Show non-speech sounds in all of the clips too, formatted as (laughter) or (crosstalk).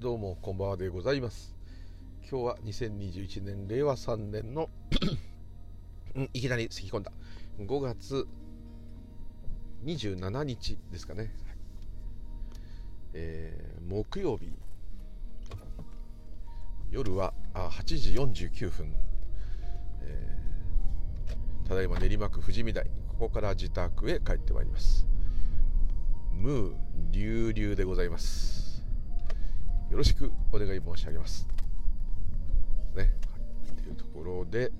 どうもこんばんはでございます。今日は2021年令和3年の (clears throat) いきなり咳き込んだ。5月27日ですかね、はい。えー木曜日。夜はあ8時49分、えーただいま練馬区富士見台。ここから自宅へ帰ってまいります。ムー流々でございます。よろしくお願い申し上げます。ね、はい、というところで、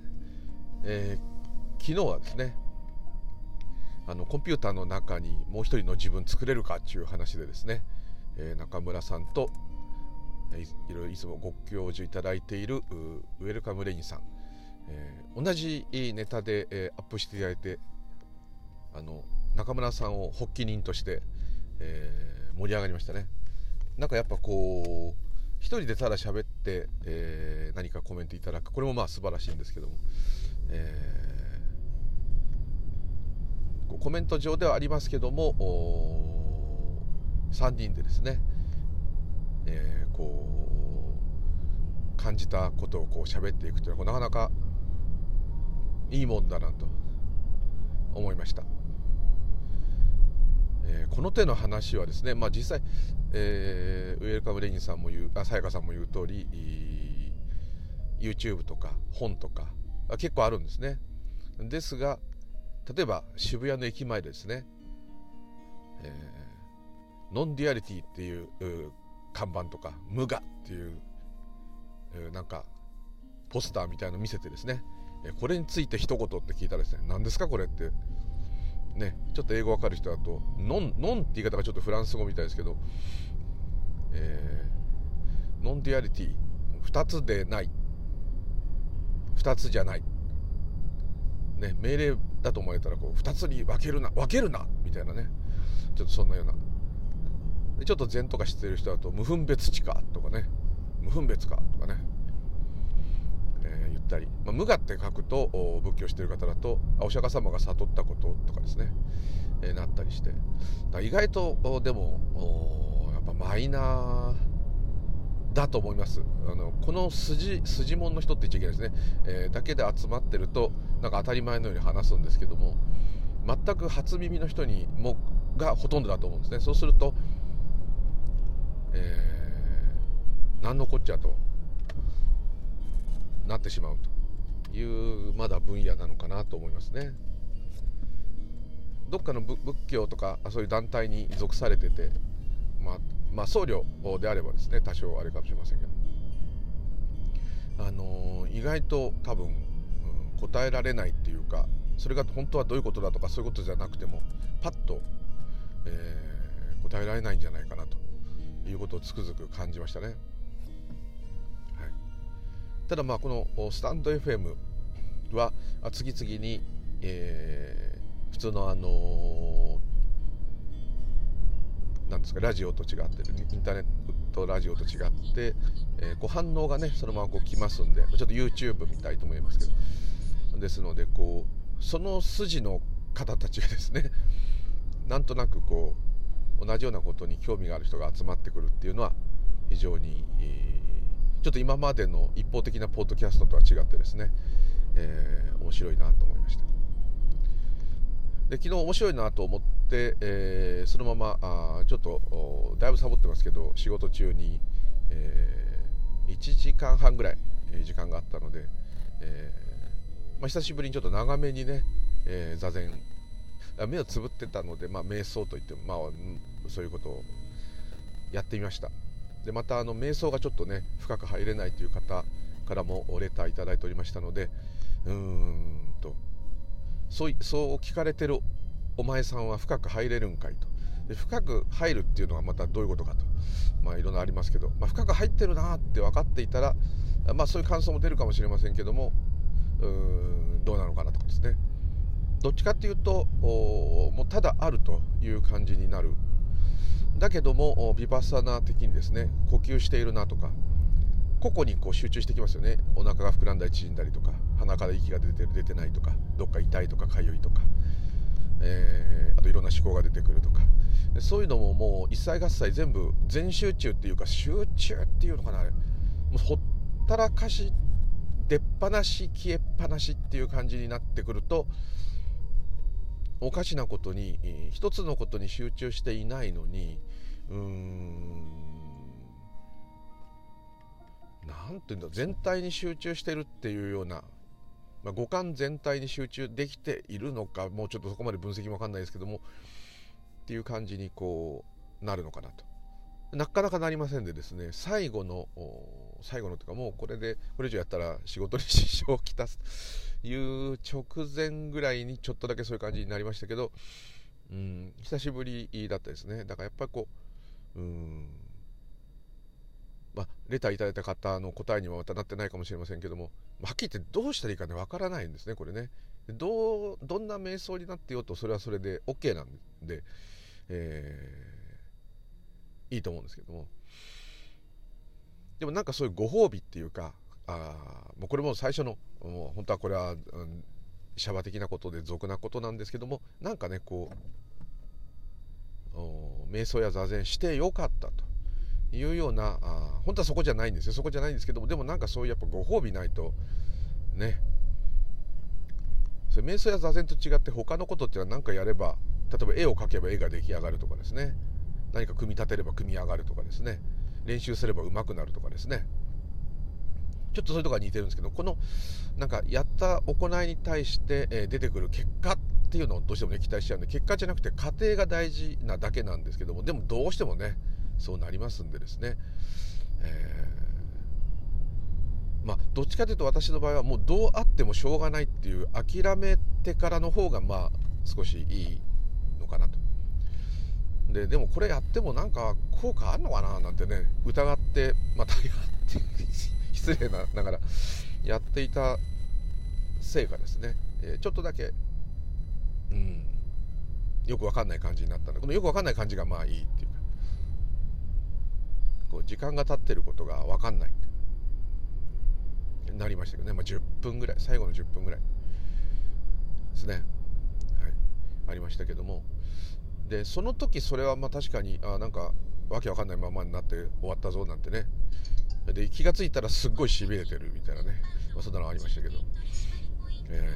えー昨日はですねあのコンピューターの中にもう一人の自分作れるかっていう話でですね、えー中村さんといろいろいつもご教授いただいている Welcome Rain さん、えー同じネタで、えーアップしていただいてあの中村さんを発起人として、えー盛り上がりましたね。なんかやっぱこう一人でただ喋って、えー何かコメントいただく。これもまあ素晴らしいんですけども、えーコメント上ではありますけども3人でですね、えーこう感じたことをこう喋っていくというのはなかなかいいもんだなと思いました、えーこの手の話はですね、まあ、実際、えーウェルカムレインさんも言うあさやかさんも言う通り YouTube とか本とか結構あるんですね。ですが例えば渋谷の駅前ですね、えーノンデュアリティっていう看板とか無我っていうえなんかポスターみたいの見せてですね。これについて一言って聞いたらですね何ですかこれってねちょっと英語わかる人だとノンノンって言い方がちょっとフランス語みたいですけど、えーノンデュアリティ2つでない。2つじゃない。ね命令だと思えたらこう2つに分けるな分けるなみたいなね。ちょっとそんなような。ちょっと禅とか知ってる人だと無分別地かとかね。無分別かとかね、ったり、まあ、無我って書くと仏教してる方だとお釈迦様が悟ったこととかですね、えーなったりして。意外とでもやっぱマイナーだと思います。あのこの筋筋門の人って言っちゃいけないですね、えーだけで集まってるとなんか当たり前のように話すんですけども全く初耳の人にもがほとんどだと思うんですね。そうすると、えー何のこっちゃと。なってしまうというまだ分野なのかなと思いますね。どっかの仏教とかそういう団体に属されててまあまあ僧侶であればですね多少あれかもしれませんけど。あのー意外と多分、うん答えられないっていうかそれが本当はどういうことだとかそういうことじゃなくてもパッと、えー答えられないんじゃないかなということをつくづく感じましたね、ただまあこのスタンド FM は次々に、えー普通のあのーなんですかラジオと違ってインターネットラジオと違って、えーこ反応がねそのままこう来ますんでちょっと YouTube みたいと思いますけど。ですのでこうその筋の方たちがですねなんとなくこう同じようなことに興味がある人が集まってくるっていうのは非常に、えーょっと今までの一方的なポッドキャストとは違ってですね、えー面白いなと思いました。で昨日面白いなと思って、えーそのままあちょっとだいぶサボってますけど仕事中に、え1時間半ぐらい時間があったので、えーまあ、久しぶりにちょっと長めにね、えー座禅目をつぶってたので、まあ、瞑想といっても、まあ、そういうことをやってみました。でまたあの瞑想がちょっとね深く入れないという方からもレターいただいておりましたのでうーんとそうそう聞かれてるお前さんは深く入れるんかいと。で深く入るっていうのはまたどういうことかと。まあいろんなありますけど、まあ、深く入ってるなって分かっていたらまあそういう感想も出るかもしれませんけどもうーんどうなのかなとかですね。どっちかっていうともうただあるという感じになるだけどもビパサナ的にですね呼吸しているなとか個々にこう集中してきますよね。お腹が膨らんだり縮んだりとか鼻から息が出てる出てないとかどっか痛いとか痒いとかえー、あといろんな思考が出てくるとか。そういうのももう一切合切全部全集中っていうか集中っていうのかなもうほったらかし出っ放し消えっぱなしっていう感じになってくるとおかしなことに一つのことに集中していないのにうーん何て言うんだ全体に集中してるっていうような、まあ、五感全体に集中できているのかもうちょっとそこまで分析も分かんないですけどもっていう感じにこうなるのかなと。なかなかなりませんでですね最後の最後のというかもうこれでこれ以上やったら仕事に支障をきたす。いう直前ぐらいにちょっとだけそういう感じになりましたけどうん久しぶりだったですねだからやっぱりこううんまあ、レターいただいた方の答えにはまたなってないかもしれませんけども、はっきり言ってどうしたらいいかね、わからないんですね、これね。どう、どんな瞑想になってようと、それはそれで OK なんで、えー、いいと思うんですけども。でもなんかそういうご褒美っていうか、あもうこれも最初の、もう本当はこれは、うん、シャバ的なことで俗なことなんですけども、なんかね、こう、瞑想や座禅してよかったと。いうようなあ本当はそこじゃないんですよ。そこじゃないんですけどもでもなんかそういうやっぱご褒美ないとね。それ瞑想や座禅と違って他のことっていうのは何かやれば例えば絵を描けば絵が出来上がるとかですね。何か組み立てれば組み上がるとかですね。練習すれば上手くなるとかですね。ちょっとそういうとこが似てるんですけどこのなんかやった行いに対して、え出てくる結果っていうのをどうしてもね期待しちゃうんで結果じゃなくて過程が大事なだけなんですけどもでもどうしてもねそうなりますんでですね、えー、まあどっちかというと私の場合はもうどうあってもしょうがないっていう諦めてからの方がまあ少しいいのかなと。ででもこれやってもなんか効果あるのかななんてね疑ってまたやって失礼なながらやっていたせいかですね、えー、ちょっとだけうんよくわかんない感じになったんでこのよくわかんない感じがまあいいっていうか。こう時間が経ってることが分かんない。なりましたけどね、まあ、10分ぐらい最後の10分ぐらいですね、はい、ありましたけども。でその時それはまあ確かにあなんかわけわかんないままになって終わったぞなんてね。で気が付いたらすっごいしびれてるみたいなね、まあ、そんなのありましたけど、え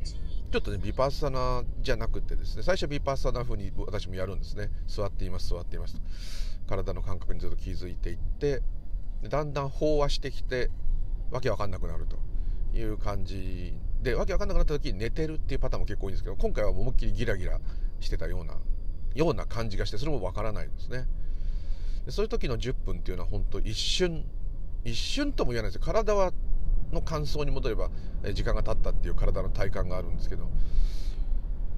ー、ちょっとねビパッサナじゃなくてですね最初ビパッサナ風に私もやるんですね。座っています座っていますと。体の感覚にずっと気づいていってだんだん飽和してきてわけわかんなくなると。いう感じでわけわかんなくなった時に寝てるっていうパターンも結構多いんですけど今回は思いっきりギラギラしてたようなような感じがしてそれもわからないですね。そういう時の10分っていうのは本当一瞬一瞬とも言わないです。体はの乾燥に戻れば時間が経ったっていう体の体感があるんですけど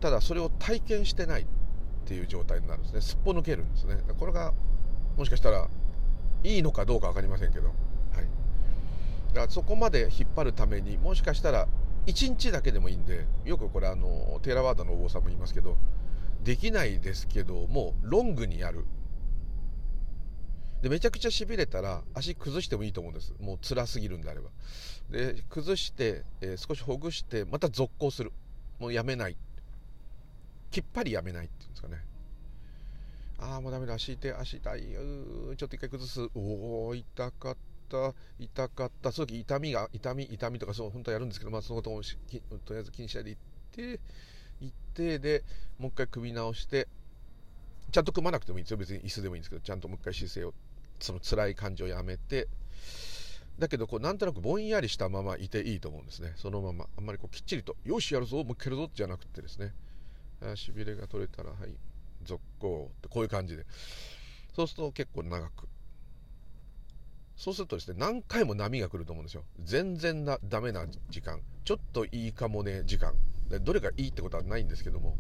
ただそれを体験してないっていう状態になるんですね。すっぽ抜けるんですね。これがもしかしたらいいのかどうか分かりませんけど、はい、だからそこまで引っ張るためにもしかしたら1日だけでもいいんでよくこれあのテーラワードのお坊さんも言いますけどできないですけどもロングにやる。でめちゃくちゃしびれたら足崩してもいいと思うんです。もう辛すぎるんであれば。で崩して、えー、少しほぐしてまた続行する。もうやめない。きっぱりやめないっていうんですかね。ああもうダメだ。足痛い足痛い。ちょっと一回崩す。おお痛かった。痛かった。その時痛みが痛み痛みとかそう本当はやるんですけど、まあ、そのこともとりあえず気にしないで行って行ってでもう一回首直してちゃんと組まなくてもいいんですよ。別に椅子でもいいんですけどちゃんともう一回姿勢をその辛い感じをやめてだけどこうなんとなくぼんやりしたままいていいと思うんですね。そのまま。あんまりこうきっちりとよしやるぞもう一回やるぞじゃなくてですね。しびれが取れたらはい続行ってこういう感じで。そうすると結構長く。そうするとですね何回も波が来ると思うんですよ。全然なダメな時間。ちょっといいかもね時間。どれがいいってことはないんですけども。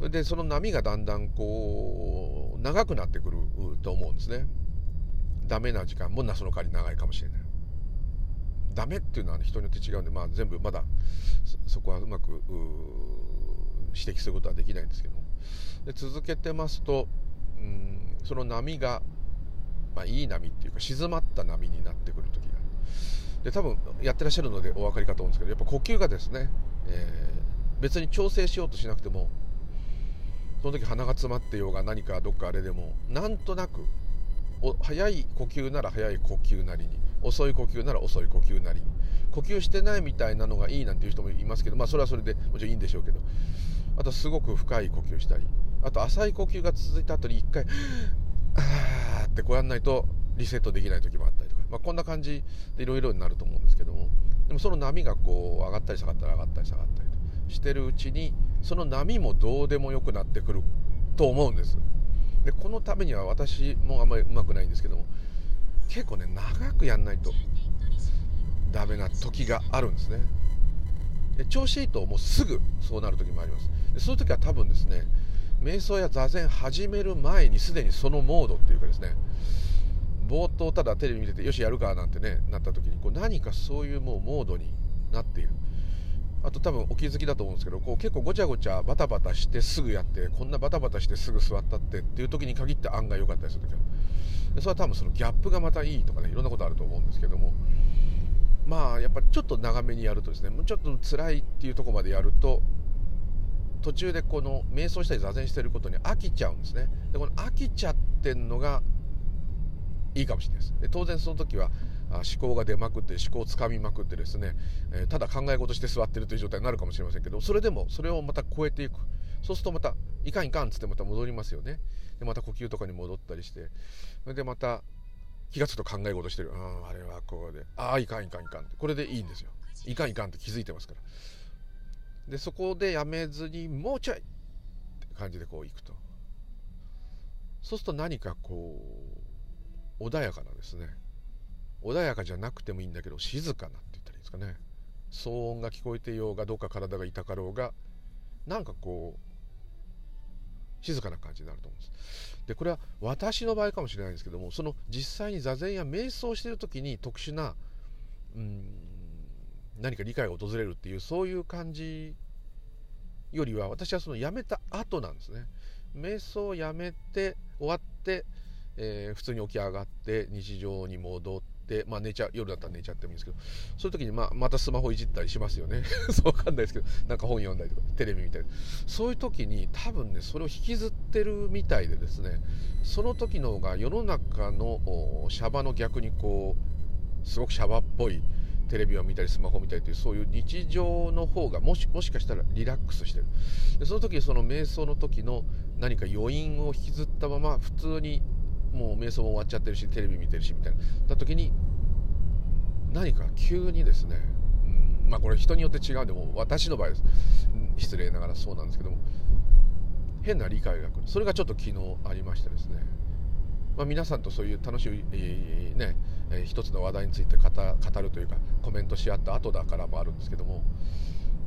でその波がだんだんこう長くなってくると思うんですね。ダメな時間もなその代わり長いかもしれない。ダメっていうのは、人によって違うんで、まあ、全部まだそこはうまく指摘することはできないんですけどで続けてますとうんその波が、まあ、いい波っていうか静まった波になってくる時がで多分やってらっしゃるのでお分かりかと思うんですけどやっぱ呼吸がですね、えー、別に調整しようとしなくてもその時鼻が詰まってようが何かどっかあれでもなんとなく早い呼吸なら早い呼吸なりに遅い呼吸なら遅い呼吸なりに呼吸してないみたいなのがいいなんていう人もいますけどまあそれはそれでもちろんいいんでしょうけどあとすごく深い呼吸したりあと浅い呼吸が続いた後に一回「あー」ってこうやんないとリセットできない時もあったりとか、まあ、こんな感じでいろいろになると思うんですけどもでもその波がこう上がったり下がったり上がったり下がったりしてるうちにその波もどうでもよくなってくると思うんです。でこのためには私もあんまりうまくないんですけども結構ね長くやんないとダメな時があるんですね。で調子いいともうすぐそうなる時もあります。でそういう時は多分ですね瞑想や座禅始める前にすでにそのモードっていうかですね冒頭ただテレビ見ててよしやるかなんてねなった時にこう何かそういうもうモードになっている。あと多分お気づきだと思うんですけどこう結構ごちゃごちゃバタバタしてすぐやってこんなバタバタしてすぐ座ったってっていう時に限って案外良かったりする時はでそれは多分そのギャップがまたいいとかねいろんなことあると思うんですけどもまあやっぱりちょっと長めにやるとですねもうちょっと辛いっていうとこまでやると途中でこの瞑想したり座禅してることに飽きちゃうんですね。でこの飽きちゃってんのがいいかもしれないです。で当然その時は思考が出まくって思考をつかみまくってですね、え、ただ考え事して座ってるという状態になるかもしれませんけどそれでもそれをまた超えていく。そうするとまたいかんいかんっつってまた戻りますよね。でまた呼吸とかに戻ったりしてそれでまた気が付くと考え事してる。あああれはこうでああいかんいかんいかんこれでいいんですよ。いかんいかんって気づいてますから。でそこでやめずにもうちょいって感じでこういくと。そうすると何かこう穏やかなですね穏やかじゃなくてもいいんだけど静かなって言ったらいいですかね。騒音が聞こえてようがどうか体が痛かろうがなんかこう静かな感じになると思うんです。でこれは私の場合かもしれないんですけどもその実際に座禅や瞑想してる時に特殊なうん何か理解が訪れるっていうそういう感じよりは私はそのやめた後なんですね。瞑想をやめて終わって、えー、普通に起き上がって日常に戻って、でまあ、寝ちゃ夜だったら寝ちゃってもいいんですけどそういう時にまあまたスマホいじったりしますよね。(laughs) そう分かんないですけどなんか本読んだりとかテレビ見たり。そういう時に多分ねそれを引きずってるみたいでですねその時の方が世の中のシャバの逆にこうすごくシャバっぽいテレビを見たりスマホを見たりというそういう日常の方がもしもしかしたらリラックスしてる。でその時その瞑想の時の何か余韻を引きずったまま普通にもう瞑想も終わっちゃってるしテレビ見てるしみたいな。だ時に何か急にですね、うん、まあこれ人によって違うんでも私の場合です。失礼ながらそうなんですけども変な理解が来る。それがちょっと昨日ありましてですね、まあ、皆さんとそういう楽しい、えー、ね、えー、一つの話題について語るというかコメントし合った後だからもあるんですけども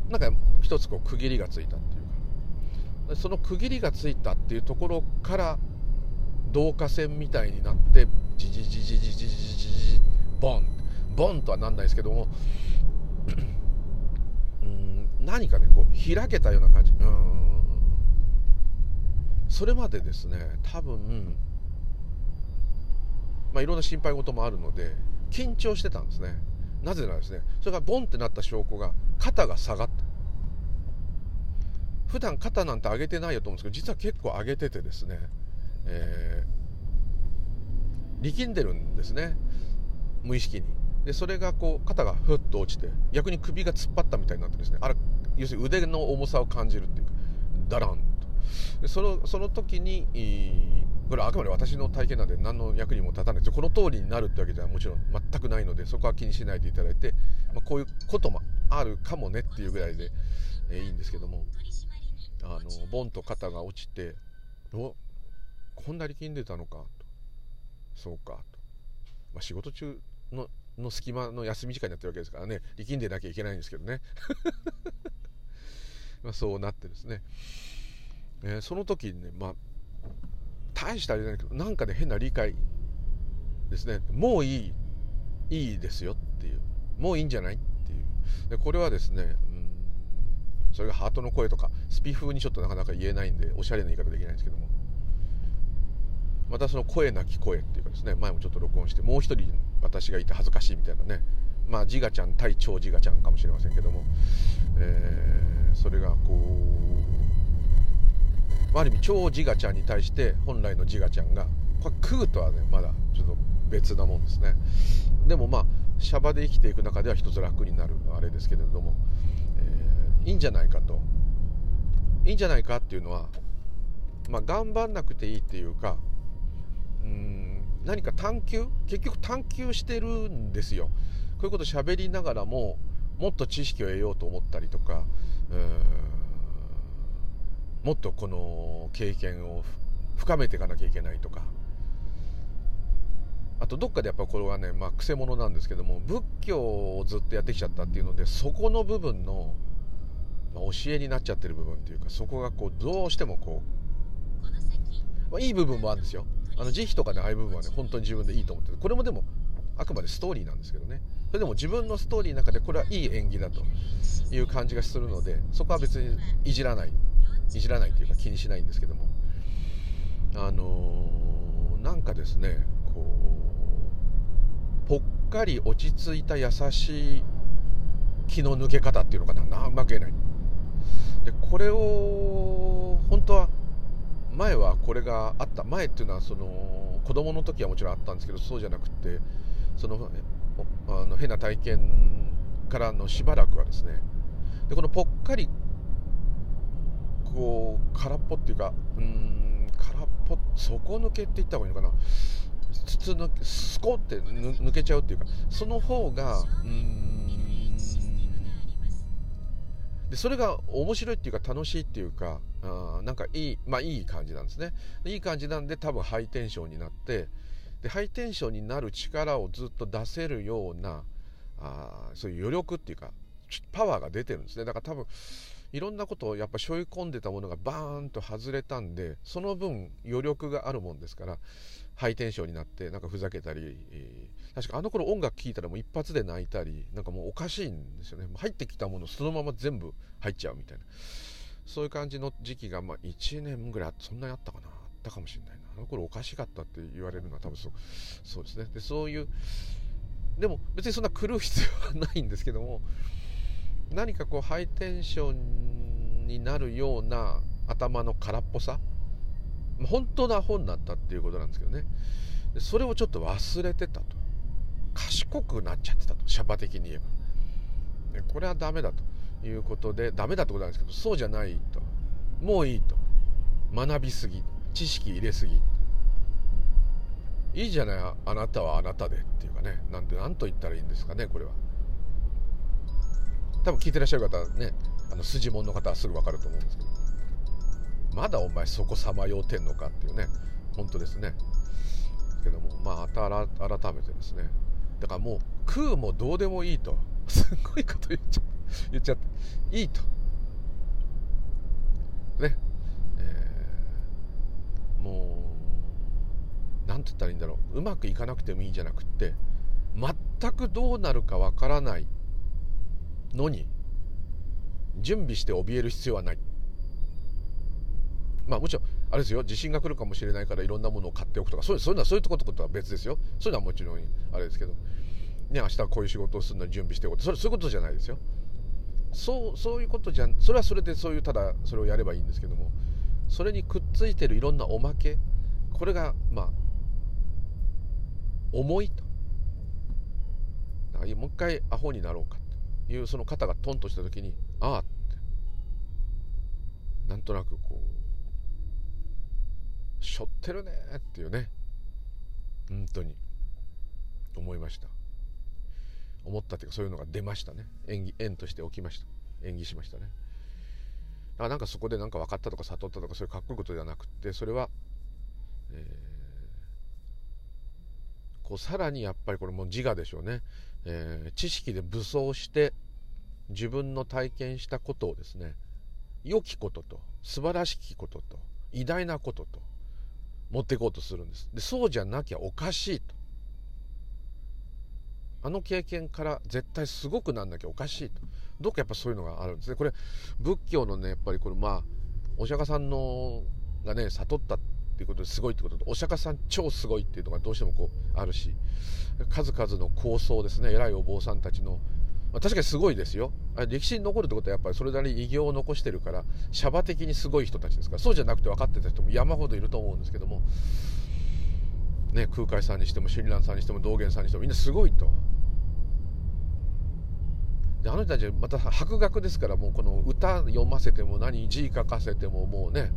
なんか一つこう区切りがついたっていうか。その区切りがついたっていうところから導火線みたいになってジジジジジジジジジボンボンとはなんないですけどもうん何かねこう開けたような感じうんそれまでですね多分まあいろんな心配事もあるので緊張してたんですねなぜならですねそれがボンってなった証拠が肩が下がった普段肩なんて上げてないよと思うんですけど実は結構上げててですねえー、力んでるんですね。無意識に。でそれがこう肩がふっと落ちて逆に首が突っ張ったみたいになってですね。あれ要するに腕の重さを感じるっていうかダランと。でそのその時にこれはあくまで私の体験なんで何の役にも立たないです。この通りになるってわけじゃもちろん全くないのでそこは気にしないでいただいて、まあ、こういうこともあるかもねっていうぐらいで、えー、いいんですけども。あのボンと肩が落ちておこんな力んでたのかと。そうかと、まあ、仕事中のの隙間の休み時間になってるわけですからね。力んでなきゃいけないんですけどね。(laughs) まあそうなってですね、えー、その時にねまあ大したあれじゃないけどなんかね変な理解ですね。もういいいいですよっていう。もういいんじゃないっていう。でこれはですね、うん、それがハートの声とかスピ風にちょっとなかなか言えないんでおしゃれな言い方できないんですけども。またその声なき声っていうかですね前もちょっと録音してもう一人私がいて恥ずかしいみたいなね。まあ自我ちゃん対超自我ちゃんかもしれませんけども、えー、それがこうある意味超自我ちゃんに対して本来の自我ちゃんがこれ食うとはねまだちょっと別なもんですね。でもまあシャバで生きていく中では一つ楽になるあれですけれども、えー、いいんじゃないかと。いいんじゃないかっていうのはまあ頑張んなくていいっていうかうん何か探求結局探求してるんですよ。こういうこと喋りながらももっと知識を得ようと思ったりとかもっとこの経験を深めていかなきゃいけないとか。あとどっかでやっぱこれはね、まあ、癖者なんですけども仏教をずっとやってきちゃったっていうのでそこの部分の、まあ、教えになっちゃってる部分っていうかそこがこうどうしてもこう、まあ、いい部分もあるんですよあの慈悲とかねああいう部分はね本当に自分でいいと思ってこれもでもあくまでストーリーなんですけどね。それでも自分のストーリーの中でこれはいい演技だという感じがするのでそこは別にいじらない。いじらないというか気にしないんですけども。あのー、なんかですねこうぽっかり落ち着いた優しい気の抜け方っていうのかな。なうまく言えない。でこれを本当は前はこれがあった。前っていうのはその子供の時はもちろんあったんですけどそうじゃなくてそのあの変な体験からのしばらくはですねでこのぽっかりこう空っぽっていうかうん空っぽ底抜けって言った方がいいのかな。筒のスコって抜けちゃうっていうかその方がうんでそれが面白いっていうか楽しいっていうかあなんかいいまあいい感じなんですね。いい感じなんで多分ハイテンションになってでハイテンションになる力をずっと出せるようなあそういう余力っていうかパワーが出てるんですね。だから多分いろんなことをやっぱ背負い込んでたものがバーンと外れたんでその分余力があるもんですからハイテンションになってなんかふざけたり、えー、確かあの頃音楽聴いたらもう一発で泣いたりなんかもうおかしいんですよね。入ってきたものそのまま全部入っちゃうみたいな。そういう感じの時期がまあ1年ぐらいそんなにあったかなあったかもしれないな。あの頃おかしかったって言われるのは多分そうそうですね。でそういうでも別にそんな狂う必要はないんですけども何かこうハイテンションになるような頭の空っぽさ本当のアホになったっていうことなんですけどね。それをちょっと忘れてたと。賢くなっちゃってたとシャバ的に言えば。これはダメだということでダメだってことなんですけどそうじゃないと。もういいと。学びすぎ。知識入れすぎ。いいじゃないあなたはあなたでっていうかね。なんで何と言ったらいいんですかねこれは。多分聞いてらっしゃる方ねあの筋もんの方はすぐ分かると思うんですけど。まだお前そこさまようてんのかっていうね。本当ですね。けどもまあ改めてですね。だからもう食うもどうでもいいと。(laughs) すごいこと言っちゃ言っちゃって。いいと。ね。えー、もう何て言ったらいいんだろう。うまくいかなくてもいいんじゃなくって全くどうなるかわからないのに準備して怯える必要はない。まあもちろんあれですよ地震が来るかもしれないからいろんなものを買っておくとかそういうのはそういうとこととは別ですよ。そういうのはもちろんあれですけど。ね明日こういう仕事をするのに準備しておくそれそういうことじゃないですよ。そうそういうことじゃそれはそれでそういうただそれをやればいいんですけども。それにくっついてるいろんなおまけこれがまあ重いと。もう一回アホになろうかというその肩がトンとした時にああって。なんとなくこうしょってるねっていうね。本当に。思いました。思ったっていうかそういうのが出ましたね。演技縁として起きました。演技しましたね。だからなんかそこで何か分かったとか悟ったとかそういうかっこいいことではなくてそれは、えー、こうさらにやっぱりこれも自我でしょうね、えー、知識で武装して自分の体験したことをですね良きことと素晴らしきことと偉大なことと持っていこうとするんです。でそうじゃなきゃおかしいと。あの経験から絶対すごくなんなきゃおかしいと。どっかやっぱそういうのがあるんです。ねこれ仏教のねやっぱりこれまあお釈迦さんのがね悟ったっていうことですごいってこととお釈迦さん超すごいっていうのがどうしてもこうあるし数々の構想ですね偉いお坊さんたちのまあ確かにすごいですよ。歴史に残るってことはやっぱりそれなりに偉業を残してるからシャバ的にすごい人たちですから。そうじゃなくて分かってた人も山ほどいると思うんですけども、ね、空海さんにしても親鸞さんにしても道元さんにしてもみんなすごいと。であの人たちまた博学ですからもうこの歌読ませても何字書かせてももうね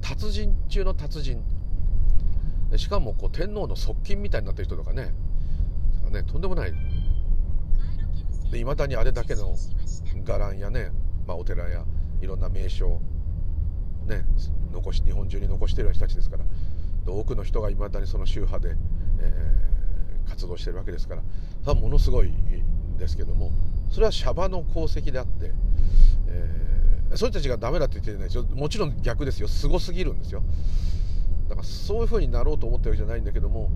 達人中の達人。しかもこう天皇の側近みたいになってる人とかねね。とんでもない。いまだにあれだけの伽藍やね、まあ、お寺やいろんな名所ね残し日本中に残している人たちですから多くの人がいまだにその宗派で、えー、活動してるわけですからそれはものすごいですけどもそれはシャバの功績であって、えー、そういう人たちがダメだって言ってないですよ。もちろん逆ですよ。すごすぎるんですよ。だからそういうふうになろうと思ってるわけじゃないんだけども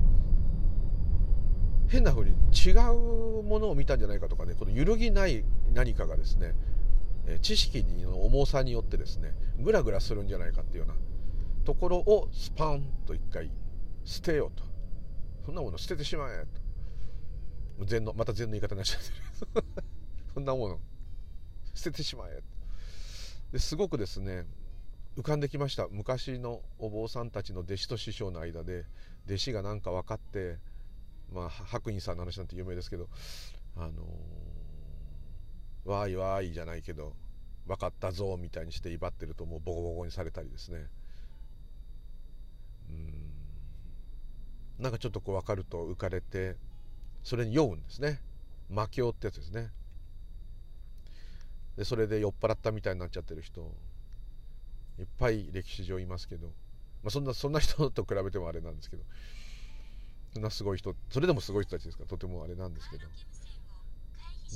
変なふうに違うものを見たんじゃないかとかねこの揺るぎない何かがですね知識の重さによってですねグラグラするんじゃないかっていうようなところをスパンと一回捨てようと。そんなもの捨ててしまえと。禅のまた禅の言い方になっちゃってる。(laughs) そんなもの。捨ててしまえですごくですね浮かんできました。昔のお坊さんたちの弟子と師匠の間で弟子が何か分かってまあ白隠さんの話なんて有名ですけどあのー、わーいわーいじゃないけど分かったぞみたいにして威張ってるともうボコボコにされたりですね。うん。なんかちょっとこう分かると浮かれてそれに酔うんですね。魔境ってやつですね。でそれで酔っ払ったみたいになっちゃってる人いっぱい歴史上いますけど、まあ、そんなそんな人と比べてもあれなんですけどなすごい人それでもすごい人たちですからとてもあれなんですけど。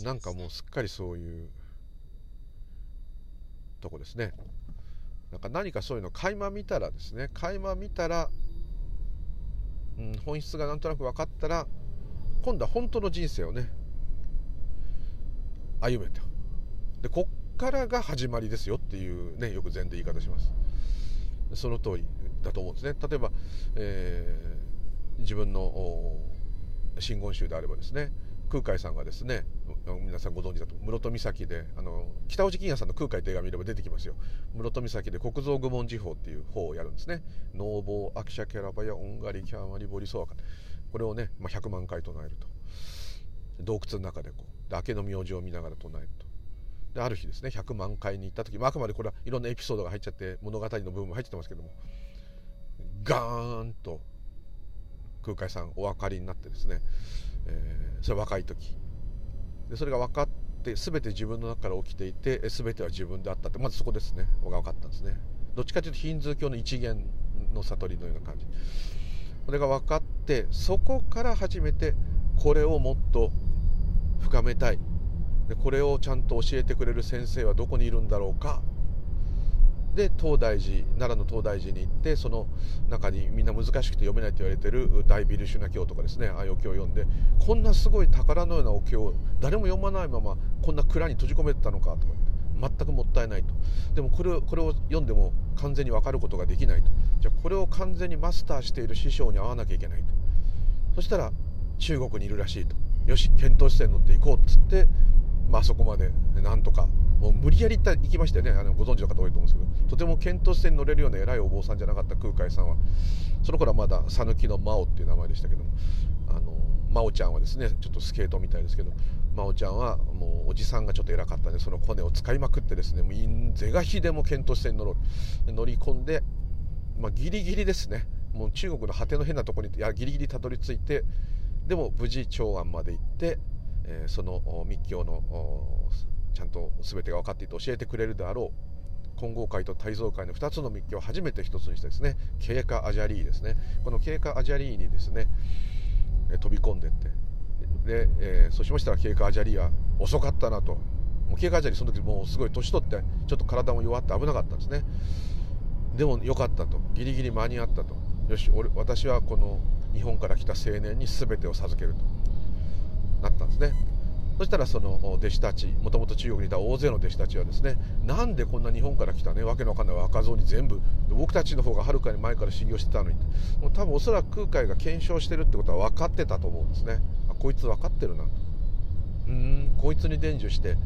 なんかもうすっかりそういうとこですね。なんか何かそういうの垣間見たらですね垣間見たら、うん、本質がなんとなく分かったら今度は本当の人生をね歩めたでこっからが始まりですよっていうねよく禅で言い方します。その通りだと思うんですね。例えば、えー、自分の真言宗であればですね空海さんがですね皆さんご存知だと室戸岬であの北尾路金也さんの空海と映画見れば出てきますよ。室戸岬で国蔵愚問時法っていう法をやるんですね「農房アキャラバヤオンガリキャーマリボリソワカ」これをね、まあ、100万回唱えると。洞窟の中でこうで明けの明星を見ながら唱えると。である日ですね100万回に行った時、まあ、くまでこれはいろんなエピソードが入っちゃって物語の部分も入ってますけどもガーンと空海さんお分かりになってですね、えー、それ若い時。でそれが分かって全て自分の中から起きていて全ては自分であったってまずそこですね。が分かったんですね。どっちかというとヒンズー教の一元の悟りのような感じ。これが分かってそこから初めてこれをもっと深めたい。でこれをちゃんと教えてくれる先生はどこにいるんだろうか。で東大寺奈良の東大寺に行ってその中にみんな難しくて読めないと言われてる大ビルシュナ経とかですねああいうお経を読んでこんなすごい宝のようなお経を誰も読まないままこんな蔵に閉じ込めてたのかとか全くもったいないと。でもこれをこれを読んでも完全に分かることができないと。じゃあこれを完全にマスターしている師匠に会わなきゃいけないと。そしたら中国にいるらしいと。よし遣唐使船乗っていこうっつってまあそこまでなんとか。もう無理やり行きましたよね。あのご存知の方多いと思うんですけど。とても遣唐使船に乗れるような偉いお坊さんじゃなかった空海さんは。その頃はまだ讃岐の真央っていう名前でしたけども。あの真央ちゃんはですねちょっとスケートみたいですけど。真魚ちゃんはもうおじさんがちょっと偉かったんでそのコネを使いまくってですねもう是が非でも遣唐使船に乗ろう。乗り込んで、まあ、ギリギリですね。もう中国の果ての変なとこにいやギリギリたどり着いてでも無事長安まで行って、え、その密教のちゃんと全てが分かっていて教えてくれるであろう金剛界と胎蔵界の2つの密教を初めて1つにしてですね経過アジャリーですね。この経過アジャリーにですね飛び込んでってで、えー、そうしましたら経過アジャリーは遅かったなと。もう経過アジャリーその時もうすごい年取ってちょっと体も弱って危なかったんですね。でも良かったと。ギリギリ間に合ったと。よし俺私はこの日本から来た青年に全てを授けると。なったんですね。そしたらその弟子たちもともと中国にいた大勢の弟子たちはですねなんでこんな日本から来たねわけのわかんない若造に全部僕たちの方がはるかに前から修行してたのにもう多分おそらく空海が検証してるってことは分かってたと思うんですね。あこいつ分かってるなと。うんこいつに伝授して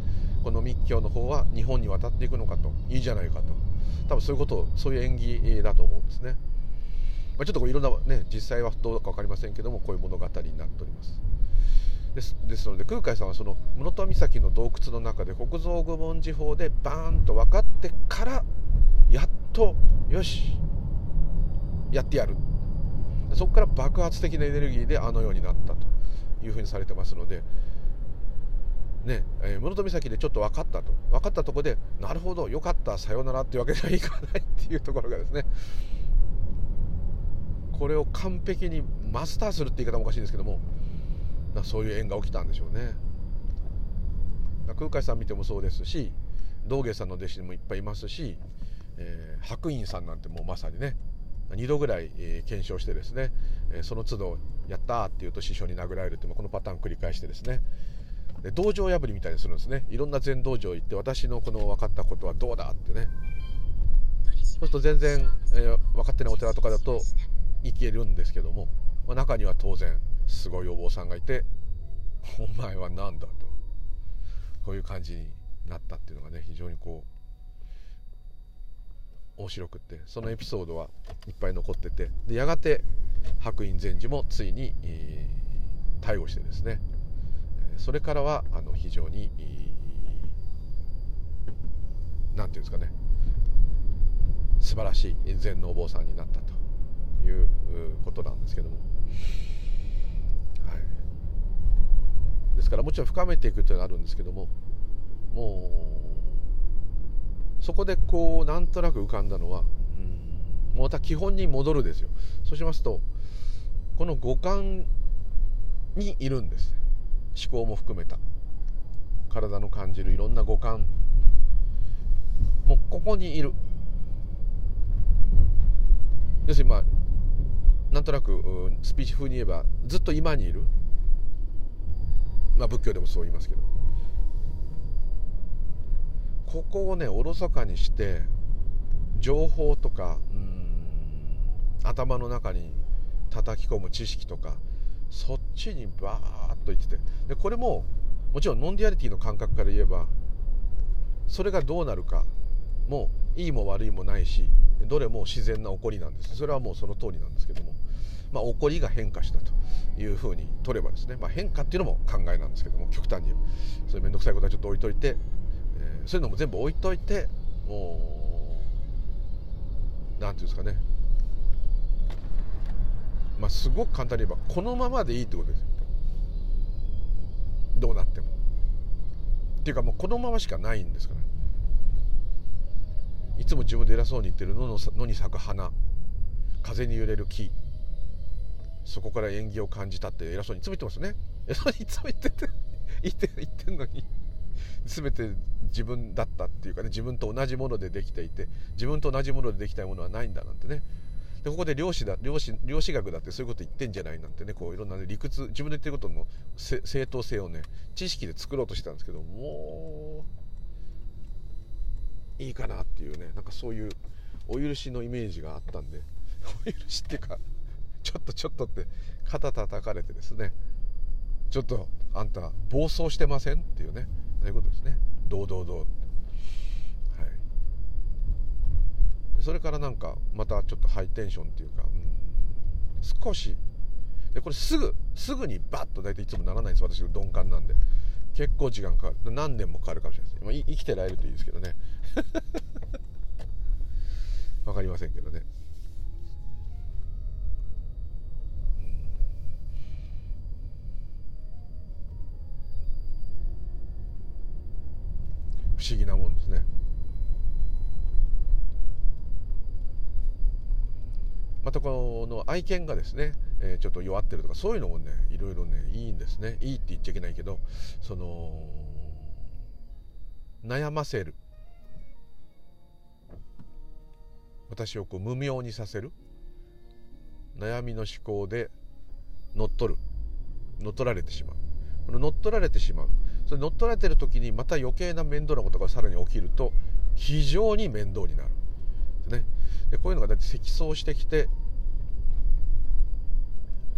この密教の方は日本に渡っていくのかと。いいじゃないかと。多分そういうことそういう縁起だと思うんですね、まあ、ちょっとこういろんなね実際はどうか分かりませんけどもこういう物語になっております。ですですので空海さんはその室戸岬の洞窟の中で北蔵愚問寺法でバーンと分かってからやっとよしやってやる。そこから爆発的なエネルギーであのようになったというふうにされてますのでねえー、室戸岬でちょっと分かったと。分かったとこでなるほどよかったさようならっていうわけにはいかないっていうところがですね。これを完璧にマスターするって言い方もおかしいんですけどもそういう縁が起きたんでしょうね。空海さん見てもそうですし道芸さんの弟子もいっぱいいますし、えー、白隠さんなんてもうまさにね2度ぐらい、えー、検証してですね、えー、その都度「やった!」って言うと師匠に殴られるっていうこのパターンを繰り返してですね。で道場破りみたいにするんですね。いろんな全道場行って私のこの分かったことはどうだってね。そうすると全然、えー、分かってないお寺とかだといけるんですけども、まあ、中には当然すごいお坊さんがいて「お前は何だ?」と。こういう感じになったっていうのがね非常にこう面白くってそのエピソードはいっぱい残っててでやがて白隠禅師もついに、えー、逮捕してですね。それからはあの非常に何て言うんですかね。素晴らしい禅のお坊さんになったということなんですけども、はい、ですからもちろん深めていくというのがあるんですけどももうそこでこうなんとなく浮かんだのは、うん、また基本に戻るですよ。そうしますとこの五感にいるんです。思考も含めた。体の感じるいろんな五感。もうここにいる。要するにまあなんとなくスピーチ風に言えばずっと今にいる。まあ仏教でもそう言いますけど。ここをねおろそかにして情報とか頭の中に叩き込む知識とかそっちにバーッと言ってて。でこれももちろん non-duality の感覚から言えばそれがどうなるかもいいも悪いもないしどれも自然な起こりなんです。それはもうその通りなんですけども、まあ、起こりが変化したというふうに取ればですね、まあ、変化っていうのも考えなんですけども極端にそういう面倒くさいことはちょっと置いといて、えー、そういうのも全部置いといてもう何て言うんですかね。まあ、すごく簡単に言えばこのままでいいってことですどうなっても。っていうかもうこのまましかないんですからいつも自分で偉そうに言ってる野の野に咲く花。風に揺れる木。そこから縁起を感じたって偉そうにいつも言ってますね。偉そうにいつも言ってて (laughs) 言って言ってんのに。全て自分だったっていうかね自分と同じものでできていて自分と同じものでできたいものはないんだなんてね。でここで量子だ量子量子学だってそういうこと言ってんじゃないなんてねこういろんな、ね、理屈自分で言ってることの正当性をね知識で作ろうとしてたんですけどもういいかなっていうねなんかそういうお許しのイメージがあったんで。(laughs) お許しっていうかちょっとちょっとって肩叩かれてですね。ちょっとあんた暴走してませんっていうね。そういうことですね。どうどうどうそれからなんかまたちょっとハイテンションっていうか、うん、少し。でこれすぐすぐにバッと大体いつもならないんです。私鈍感なんで。結構時間かかる。何年もかかるかもしれないです、まあ、生きてられるといいですけどね。(laughs) 分かりませんけどね。不思議なもんですね。またこの愛犬がですね、えー、ちょっと弱ってるとかそういうのもねいろいろねいいんですね。いいって言っちゃいけないけどその悩ませる。私をこう無明にさせる。悩みの思考で乗っ取る。乗っ取られてしまう。この乗っ取られてしまう。それ乗っ取られてる時にまた余計な面倒なことがさらに起きると非常に面倒になる。ね。でこういうのがだって積層してきて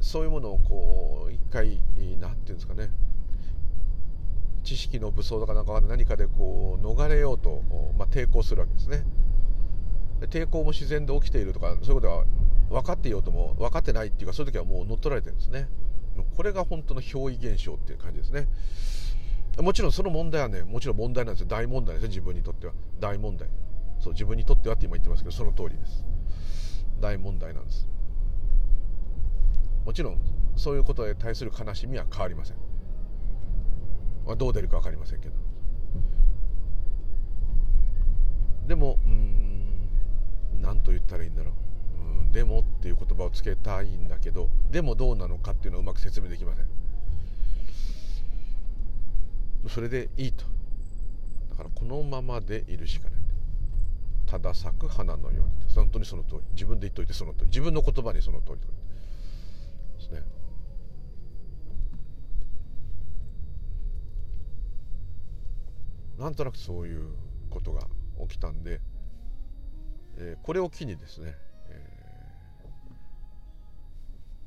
そういうものをこう一回何て言うんですかね。知識の武装とかなんか何かでこう逃れようと、まあ、抵抗するわけですね。抵抗も自然で起きているとかそういうことは分かっていようとも分かってないっていうかそういう時はもう乗っ取られてるんですね。これが本当の憑依現象っていう感じですね。もちろんその問題はねもちろん問題なんですよ。大問題ですよ自分にとっては。大問題。そう自分にとってはって今言ってますけどその通りです。大問題なんです。もちろんそういうことに対する悲しみは変わりません、まあ、どう出るか分かりませんけど。でもうん何と言ったらいいんだろう。うんでもっていう言葉をつけたいんだけどでもどうなのかっていうのをうまく説明できません。それでいいと。だからこのままでいるしかない。ただ咲く花のように。本当にその通り。自分で言っといてその通り。自分の言葉にその通りとですね。なんとなくそういうことが起きたんで、えー、これを機にですね、え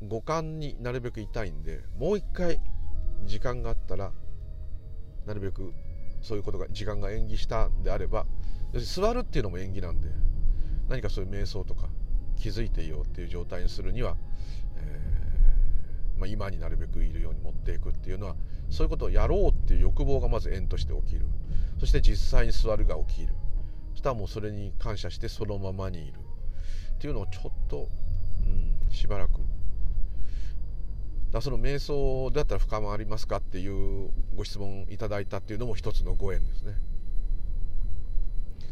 ー、五感になるべくいたいんでもう一回時間があったらなるべくそういうことが時間が演技したんであれば座るっていうのも演技なんで何かそういう瞑想とか気づいていようっていう状態にするには、えー、まあ、今になるべくいるように持っていくっていうのはそういうことをやろうっていう欲望がまず縁として起きる。そして実際に座るが起きる。そしたらもうそれに感謝してそのままにいる。っていうのをちょっと、うん、しばらくだその瞑想だったら深まりますかっていうご質問いただいたっていうのも一つのご縁ですね。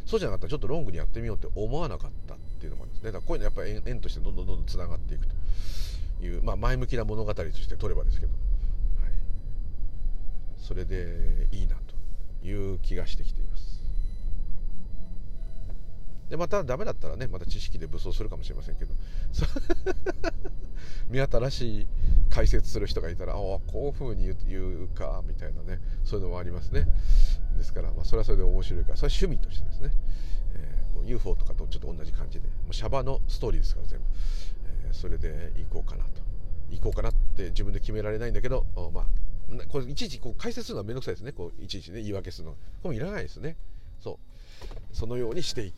そうじゃなかったらちょっとロングにやってみようって思わなかったっていうのもあるんですね。だからこういうのやっぱり縁としてどんどんどんどんつながっていくという、まあ、前向きな物語として取ればですけど、はい、それでいいなという気がしてきていますでまたダメだったらねまた知識で武装するかもしれませんけど。(laughs) 目新しい解説する人がいたらああこういうふうに言うかみたいなね。そういうのもありますね。ですから、まあ、それはそれで面白いからそれは趣味としてですね、えー、UFO とかとちょっと同じ感じでもうシャバのストーリーですから全部、えー、それで行こうかなと。行こうかなって自分で決められないんだけどまあこれいちいちこう解説するのは面倒くさいですね。こういちいちね言い訳するの。これもいらないですね。そう。そのようにしてい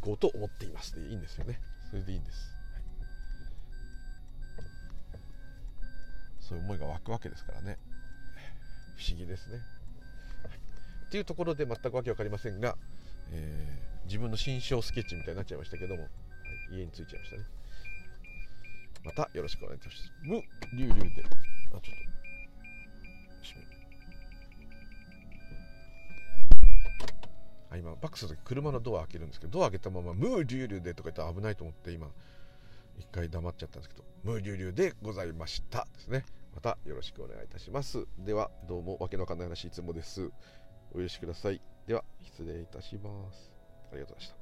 こうと思っています。でいいんですよね。それでいいんです、はい、そういう思いが湧くわけですからね。不思議ですね。はい。っていうところで全くわけ分かりませんが、えー、自分の心象スケッチみたいになっちゃいましたけども、はい、家に着いちゃいましたね。またよろしくお願いいたします。無流流で。あちょっと。あ今バックする時車のドア開けるんですけどドア開けたまま「ムーリューリュウで」とか言ったら危ないと思って今一回黙っちゃったんですけど「ムーリューリュウでございました」ですねまたよろしくお願いいたしますではどうもわけのわかんない話いつもですお許しください。では、失礼いたします。ありがとうございました。